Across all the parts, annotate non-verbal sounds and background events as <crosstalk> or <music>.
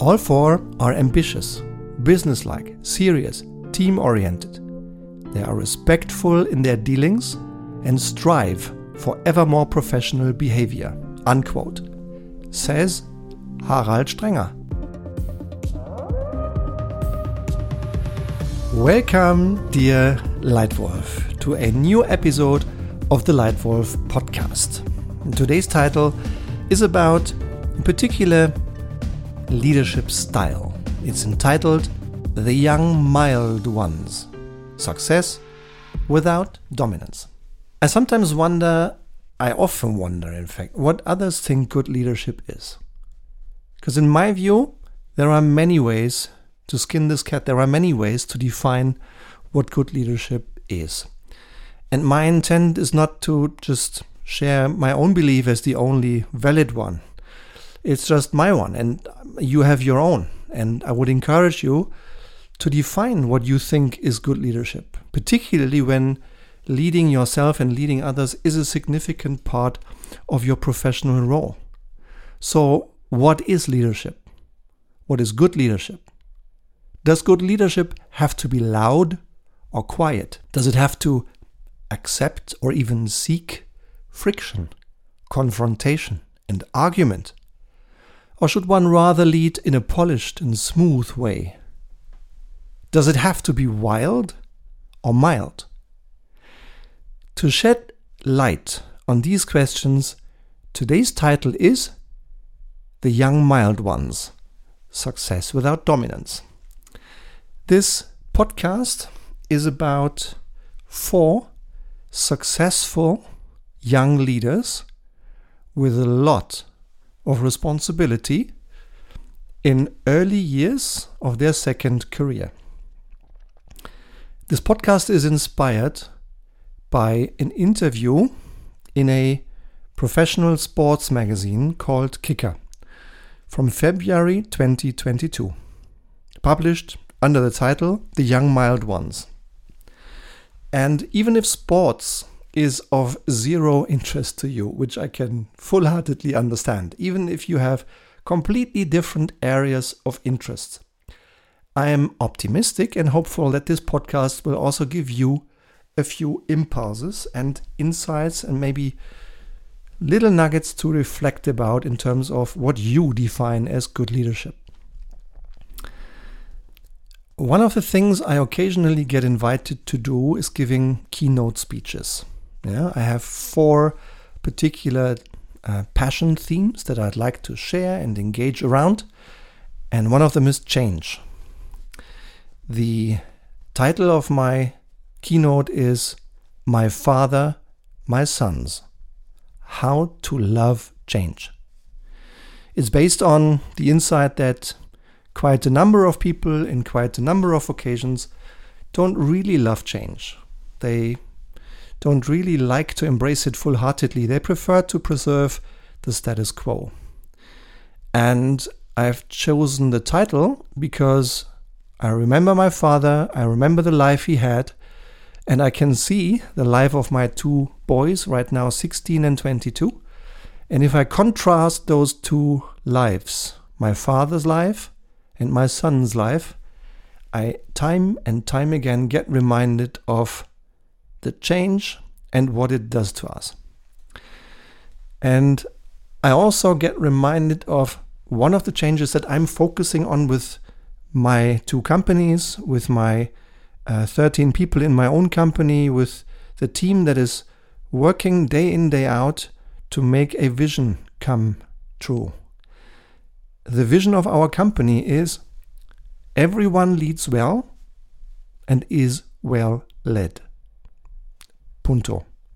All four are ambitious, businesslike, serious, team oriented. They are respectful in their dealings and strive for ever more professional behavior. Unquote. Says Harald Stenger. Welcome, dear Leitwolf, to a new episode of the Leitwolf podcast. And today's title is about, in particular, leadership style. It's entitled The Young Mild Ones Success Without Dominance. I sometimes wonder, I often wonder, in fact, what others think good leadership is. Because in my view, there are many ways to skin this cat, there are many ways to define what good leadership is. And my intent is not to just share my own belief as the only valid one. It's just my one, and you have your own. And I would encourage you to define what you think is good leadership, particularly when leading yourself and leading others is a significant part of your professional role. So, what is leadership? What is good leadership? Does good leadership have to be loud or quiet? Does it have to accept or even seek friction, confrontation, and argument? Or should one rather lead in a polished and smooth way? Does it have to be wild or mild? To shed light on these questions, today's title is The Young Mild Ones Success Without Dominance. This podcast is about four successful young leaders with a lot of responsibility in early years of their second career. This podcast is inspired by an interview in a professional sports magazine called Kicker from February 2022, published under the title The Young Mild Ones. And even if sports is of zero interest to you, which I can full heartedly understand, even if you have completely different areas of interest. I am optimistic and hopeful that this podcast will also give you a few impulses and insights and maybe little nuggets to reflect about in terms of what you define as good leadership. One of the things I occasionally get invited to do is giving keynote speeches. Yeah, I have four particular uh, passion themes that I'd like to share and engage around, and one of them is change. The title of my keynote is My Father, My Sons How to Love Change. It's based on the insight that quite a number of people in quite a number of occasions don't really love change. They don't really like to embrace it full heartedly. They prefer to preserve the status quo. And I've chosen the title because I remember my father, I remember the life he had, and I can see the life of my two boys, right now 16 and 22. And if I contrast those two lives, my father's life and my son's life, I time and time again get reminded of the change and what it does to us. And I also get reminded of one of the changes that I'm focusing on with my two companies, with my uh, 13 people in my own company, with the team that is working day in, day out to make a vision come true. The vision of our company is everyone leads well and is well led.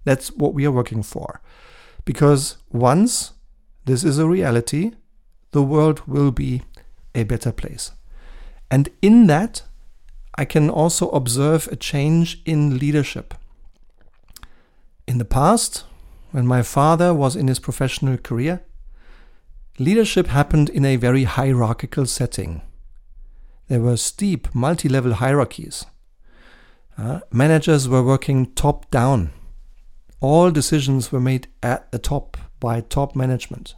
That's what we are working for. Because once this is a reality, the world will be a better place. And in that, I can also observe a change in leadership. In the past, when my father was in his professional career, leadership happened in a very hierarchical setting. There were steep multi level hierarchies. Uh, managers were working top down. All decisions were made at the top by top management.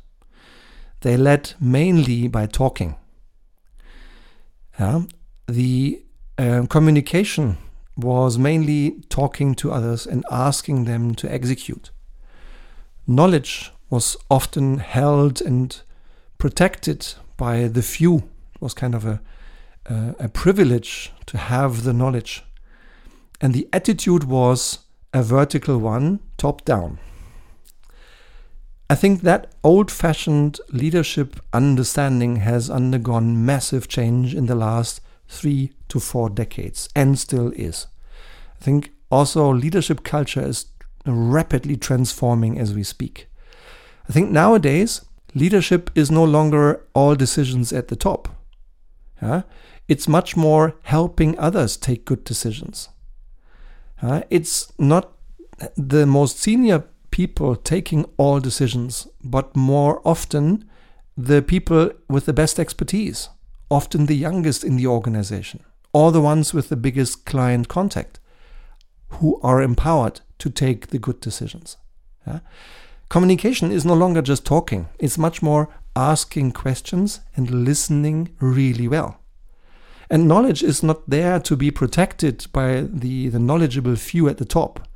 They led mainly by talking. Yeah? The uh, communication was mainly talking to others and asking them to execute. Knowledge was often held and protected by the few. It was kind of a, a privilege to have the knowledge. And the attitude was a vertical one, top down. I think that old fashioned leadership understanding has undergone massive change in the last three to four decades and still is. I think also leadership culture is rapidly transforming as we speak. I think nowadays leadership is no longer all decisions at the top. Yeah? It's much more helping others take good decisions. Uh, it's not the most senior people taking all decisions, but more often the people with the best expertise, often the youngest in the organization, or the ones with the biggest client contact, who are empowered to take the good decisions. Communication is no longer just talking, it's much more asking questions and listening really well. And knowledge is not there to be protected by the, the knowledgeable few at the top.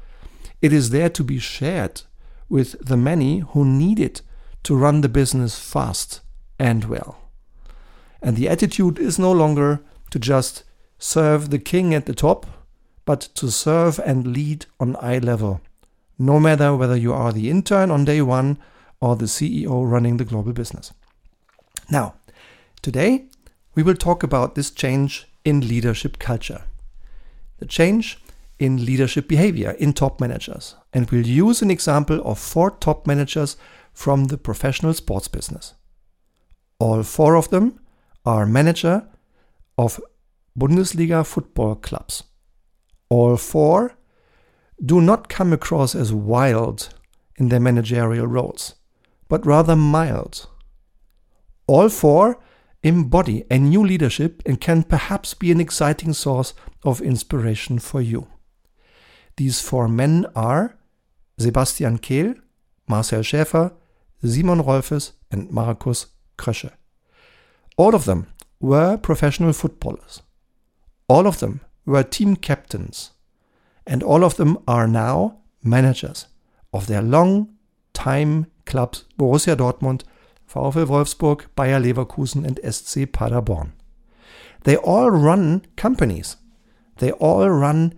It is there to be shared with the many who need it to run the business fast and well. And the attitude is no longer to just serve the king at the top, but to serve and lead on eye level, no matter whether you are the intern on day one or the CEO running the global business. Now, today we will talk about this change in leadership culture, the change in leadership behavior in top managers, and we'll use an example of four top managers from the professional sports business. All four of them are manager of Bundesliga football clubs. All four do not come across as wild in their managerial roles, but rather mild. All four embody a new leadership and can perhaps be an exciting source of inspiration for you. These four men are Sebastian Kehl, Marcel Schäfer, Simon Rolfes, and Markus Krösche. All of them were professional footballers. All of them were team captains. And all of them are now managers of their long time clubs Borussia Dortmund, VfL Wolfsburg, Bayer Leverkusen, and SC Paderborn. They all run companies. They all run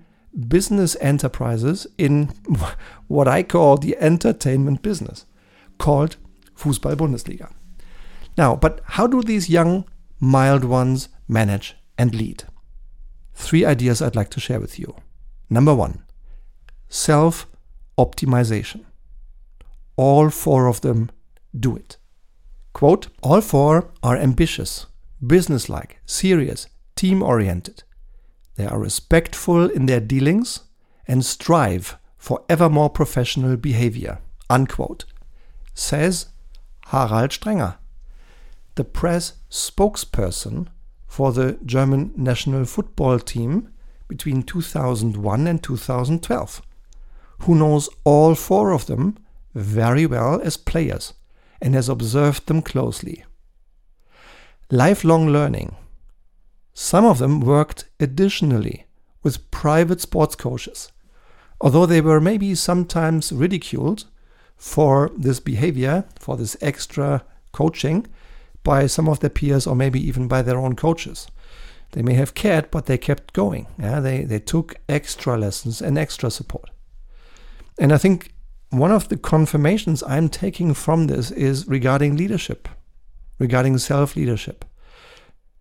business enterprises in <laughs> what I call the entertainment business, called Fußball Bundesliga. Now, but how do these young, mild ones manage and lead? Three ideas I'd like to share with you. Number one, self optimization. All four of them do it. Quote All four are ambitious, businesslike, serious, team oriented. They are respectful in their dealings and strive for ever more professional behavior. Unquote. Says Harald Stenger, the press spokesperson for the German national football team between 2001 and 2012, who knows all four of them very well as players and has observed them closely. Lifelong learning. Some of them worked additionally with private sports coaches, although they were maybe sometimes ridiculed for this behavior, for this extra coaching by some of their peers or maybe even by their own coaches. They may have cared, but they kept going. Yeah? They, they took extra lessons and extra support. And I think one of the confirmations I'm taking from this is regarding leadership, regarding self leadership.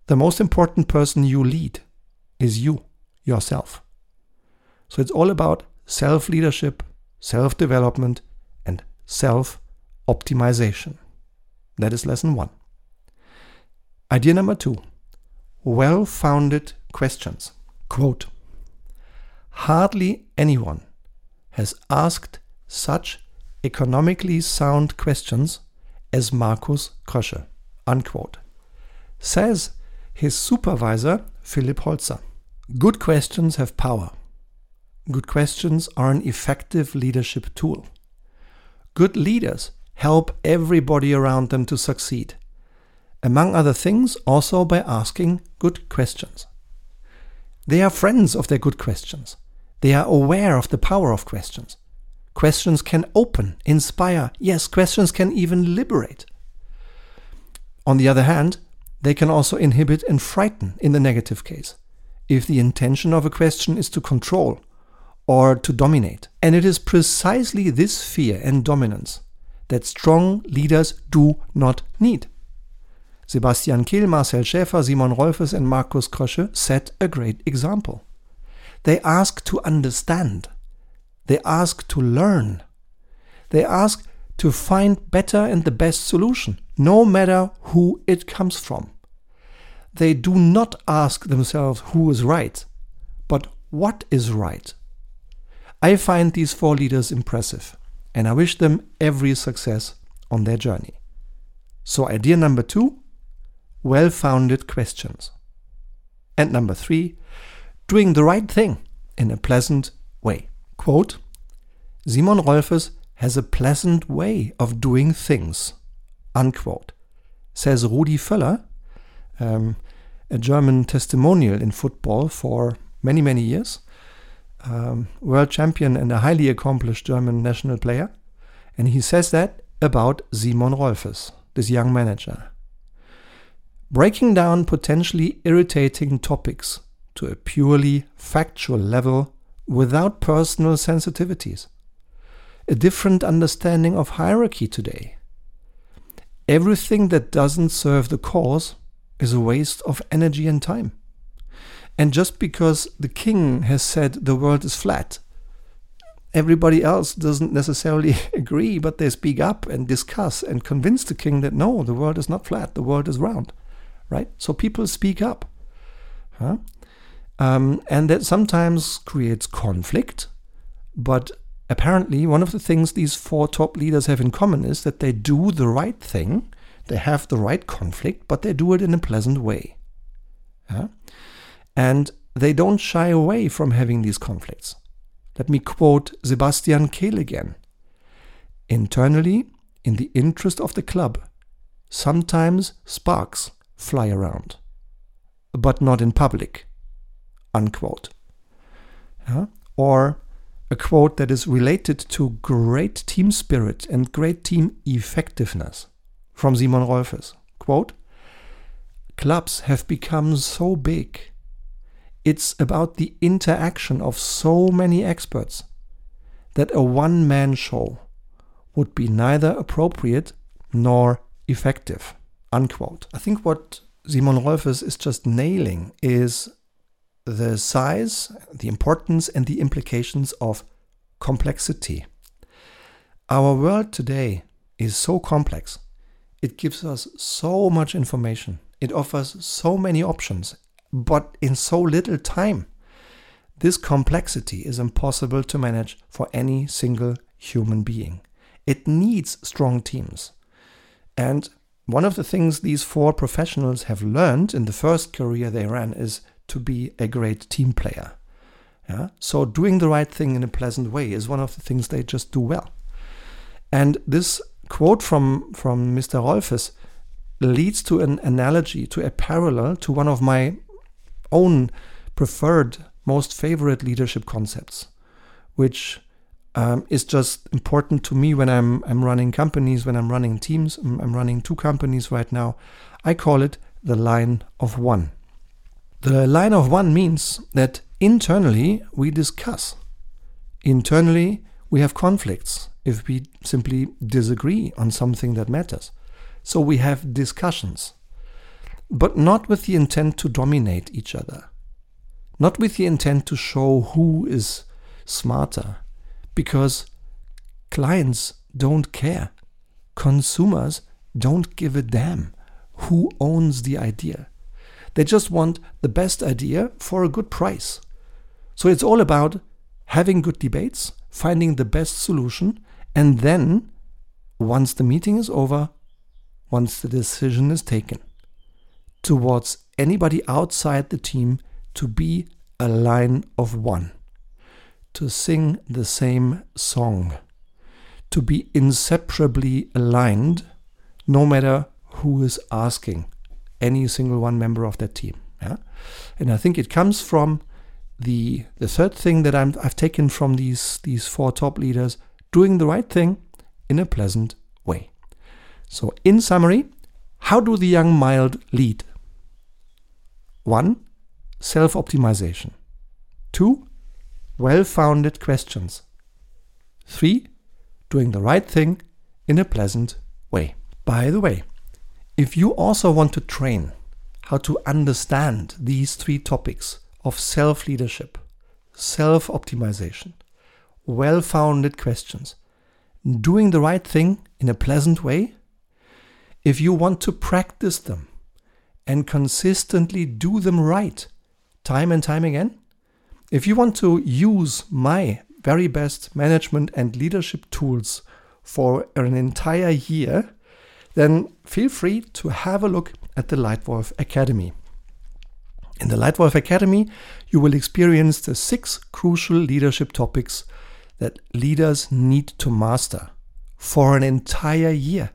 The most important person you lead is you, yourself. So it's all about self leadership, self development, and self optimization. That is lesson one. Idea number two well founded questions. Quote Hardly anyone has asked such economically sound questions as Markus Krösche, unquote. Says his supervisor, Philipp Holzer. Good questions have power. Good questions are an effective leadership tool. Good leaders help everybody around them to succeed. among other things, also by asking good questions. They are friends of their good questions. They are aware of the power of questions. Questions can open, inspire. Yes, questions can even liberate. On the other hand, they can also inhibit and frighten in the negative case, if the intention of a question is to control or to dominate. And it is precisely this fear and dominance that strong leaders do not need. Sebastian Kehl, Marcel Schäfer, Simon Rolfes, and Markus Krösche set a great example. They ask to understand. They ask to learn. They ask to find better and the best solution, no matter who it comes from. They do not ask themselves who is right, but what is right. I find these four leaders impressive, and I wish them every success on their journey. So, idea number two well founded questions. And number three, doing the right thing in a pleasant way. Quote Simon Rolfes has a pleasant way of doing things. Unquote. Says Rudi Völler, um, a German testimonial in football for many, many years, um, world champion and a highly accomplished German national player. And he says that about Simon Rolfes, this young manager breaking down potentially irritating topics to a purely factual level without personal sensitivities. A different understanding of hierarchy today. Everything that doesn't serve the cause is a waste of energy and time. And just because the king has said the world is flat, everybody else doesn't necessarily <laughs> agree, but they speak up and discuss and convince the king that no, the world is not flat, the world is round right? So people speak up. Huh? Um, and that sometimes creates conflict. But apparently, one of the things these four top leaders have in common is that they do the right thing, they have the right conflict, but they do it in a pleasant way. Huh? And they don't shy away from having these conflicts. Let me quote Sebastian Kehl again. Internally, in the interest of the club, sometimes sparks fly around, but not in public. Unquote. Yeah? Or a quote that is related to great team spirit and great team effectiveness from Simon Rolfes. Quote Clubs have become so big. It's about the interaction of so many experts that a one man show would be neither appropriate nor effective. Unquote. I think what Simon Rolfes is just nailing is the size, the importance, and the implications of complexity. Our world today is so complex. It gives us so much information. It offers so many options, but in so little time. This complexity is impossible to manage for any single human being. It needs strong teams. And one of the things these four professionals have learned in the first career they ran is to be a great team player. Yeah? So doing the right thing in a pleasant way is one of the things they just do well. And this quote from, from Mr. Rolfes leads to an analogy, to a parallel to one of my own preferred, most favorite leadership concepts, which um, is just important to me when I'm I'm running companies, when I'm running teams. I'm, I'm running two companies right now. I call it the line of one. The line of one means that internally we discuss. Internally we have conflicts if we simply disagree on something that matters. So we have discussions, but not with the intent to dominate each other, not with the intent to show who is smarter, because clients don't care. Consumers don't give a damn who owns the idea. They just want the best idea for a good price. So it's all about having good debates, finding the best solution, and then, once the meeting is over, once the decision is taken, towards anybody outside the team to be a line of one to sing the same song, to be inseparably aligned, no matter who is asking any single one member of that team. Yeah? And I think it comes from the the third thing that I'm, I've taken from these these four top leaders doing the right thing in a pleasant way. So, in summary, how do the young mild lead? One, self optimization. Two, well founded questions. Three, doing the right thing in a pleasant way. By the way, if you also want to train how to understand these three topics of self leadership, self optimization, well founded questions, doing the right thing in a pleasant way, if you want to practice them and consistently do them right, time and time again, if you want to use my very best management and leadership tools for an entire year, then feel free to have a look at the Leitwolf Academy. In the Leitwolf Academy, you will experience the six crucial leadership topics that leaders need to master for an entire year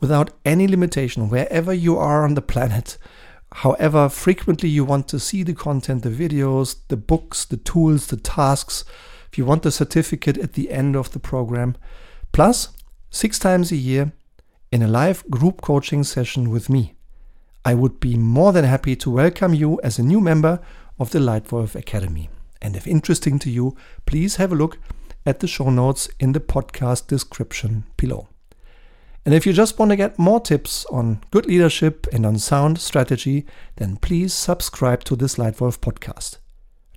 without any limitation, wherever you are on the planet, <laughs> however frequently you want to see the content, the videos, the books, the tools, the tasks, if you want the certificate at the end of the program, plus six times a year in a live group coaching session with me. I would be more than happy to welcome you as a new member of the Leitwolf Academy. And if interesting to you, please have a look at the show notes in the podcast description below. And if you just want to get more tips on good leadership and on sound strategy, then please subscribe to this Leitwolf podcast.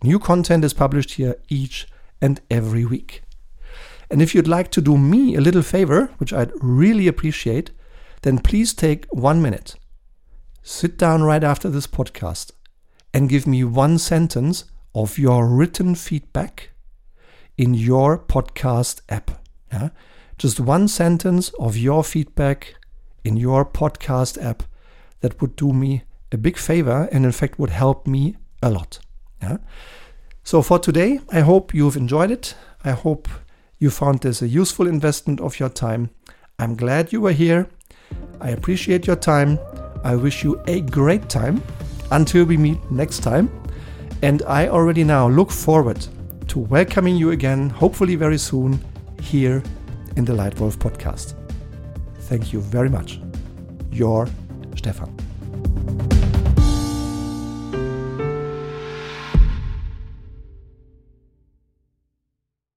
New content is published here each and every week. And if you'd like to do me a little favor, which I'd really appreciate, then please take one minute. Sit down right after this podcast and give me one sentence of your written feedback in your podcast app. Yeah? just one sentence of your feedback in your podcast app that would do me a big favor and in fact would help me a lot. Yeah. So for today, I hope you've enjoyed it. I hope you found this a useful investment of your time. I'm glad you were here. I appreciate your time. I wish you a great time until we meet next time. And I already now look forward to welcoming you again, hopefully very soon, here in the Leitwolf podcast. Thank you very much. Your Stefan.